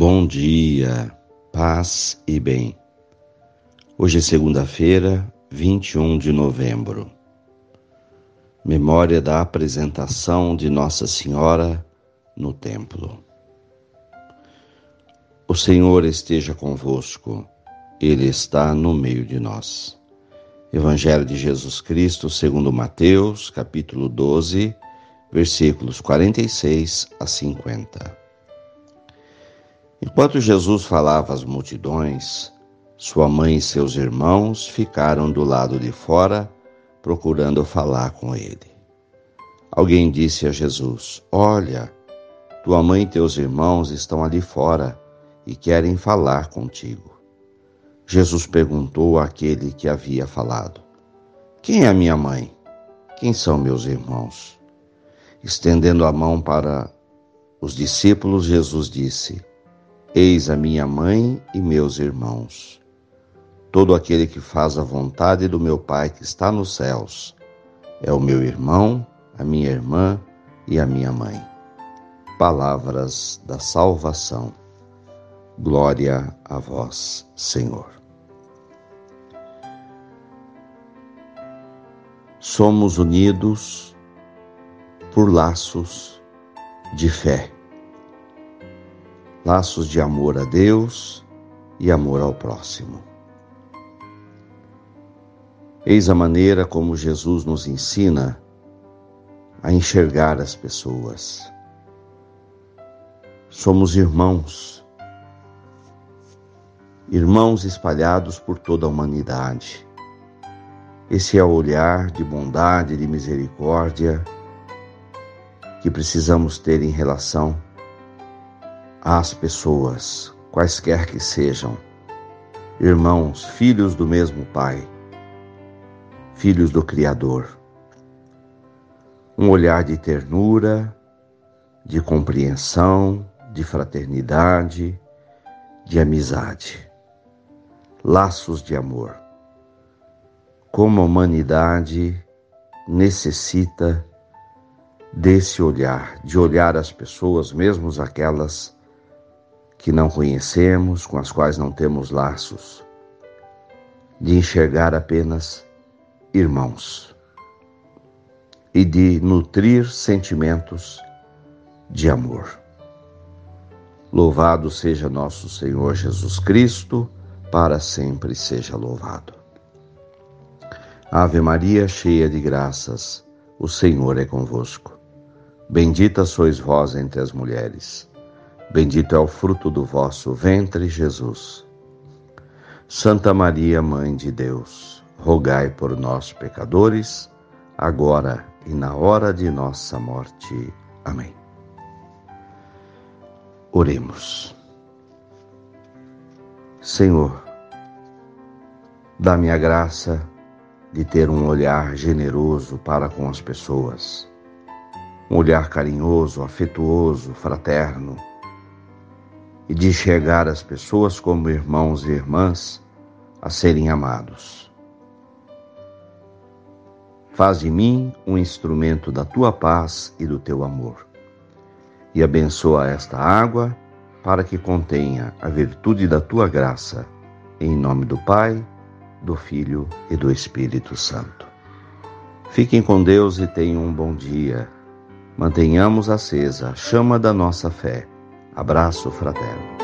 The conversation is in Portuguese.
Bom dia, paz e bem. Hoje é segunda-feira, 21 de novembro. Memória da apresentação de Nossa Senhora no templo. O Senhor esteja convosco, Ele está no meio de nós. Evangelho de Jesus Cristo, segundo Mateus, capítulo 12, versículos 46 a 50. Enquanto Jesus falava às multidões, sua mãe e seus irmãos ficaram do lado de fora, procurando falar com ele. Alguém disse a Jesus: Olha, tua mãe e teus irmãos estão ali fora e querem falar contigo. Jesus perguntou àquele que havia falado: Quem é minha mãe? Quem são meus irmãos? Estendendo a mão para os discípulos, Jesus disse: Eis a minha mãe e meus irmãos. Todo aquele que faz a vontade do meu Pai que está nos céus é o meu irmão, a minha irmã e a minha mãe. Palavras da salvação. Glória a vós, Senhor. Somos unidos por laços de fé laços de amor a Deus e amor ao próximo. Eis a maneira como Jesus nos ensina a enxergar as pessoas. Somos irmãos, irmãos espalhados por toda a humanidade. Esse é o olhar de bondade, de misericórdia que precisamos ter em relação às pessoas, quaisquer que sejam, irmãos, filhos do mesmo Pai, filhos do Criador. Um olhar de ternura, de compreensão, de fraternidade, de amizade, laços de amor. Como a humanidade necessita desse olhar, de olhar as pessoas, mesmo aquelas que não conhecemos, com as quais não temos laços, de enxergar apenas irmãos e de nutrir sentimentos de amor. Louvado seja nosso Senhor Jesus Cristo, para sempre seja louvado. Ave Maria, cheia de graças, o Senhor é convosco. Bendita sois vós entre as mulheres Bendito é o fruto do vosso ventre, Jesus. Santa Maria, Mãe de Deus, rogai por nós, pecadores, agora e na hora de nossa morte. Amém. Oremos. Senhor, dá-me a graça de ter um olhar generoso para com as pessoas, um olhar carinhoso, afetuoso, fraterno e de enxergar as pessoas como irmãos e irmãs a serem amados. Faz de mim um instrumento da tua paz e do teu amor. E abençoa esta água para que contenha a virtude da tua graça. Em nome do Pai, do Filho e do Espírito Santo. Fiquem com Deus e tenham um bom dia. Mantenhamos acesa a chama da nossa fé Abraço fraterno.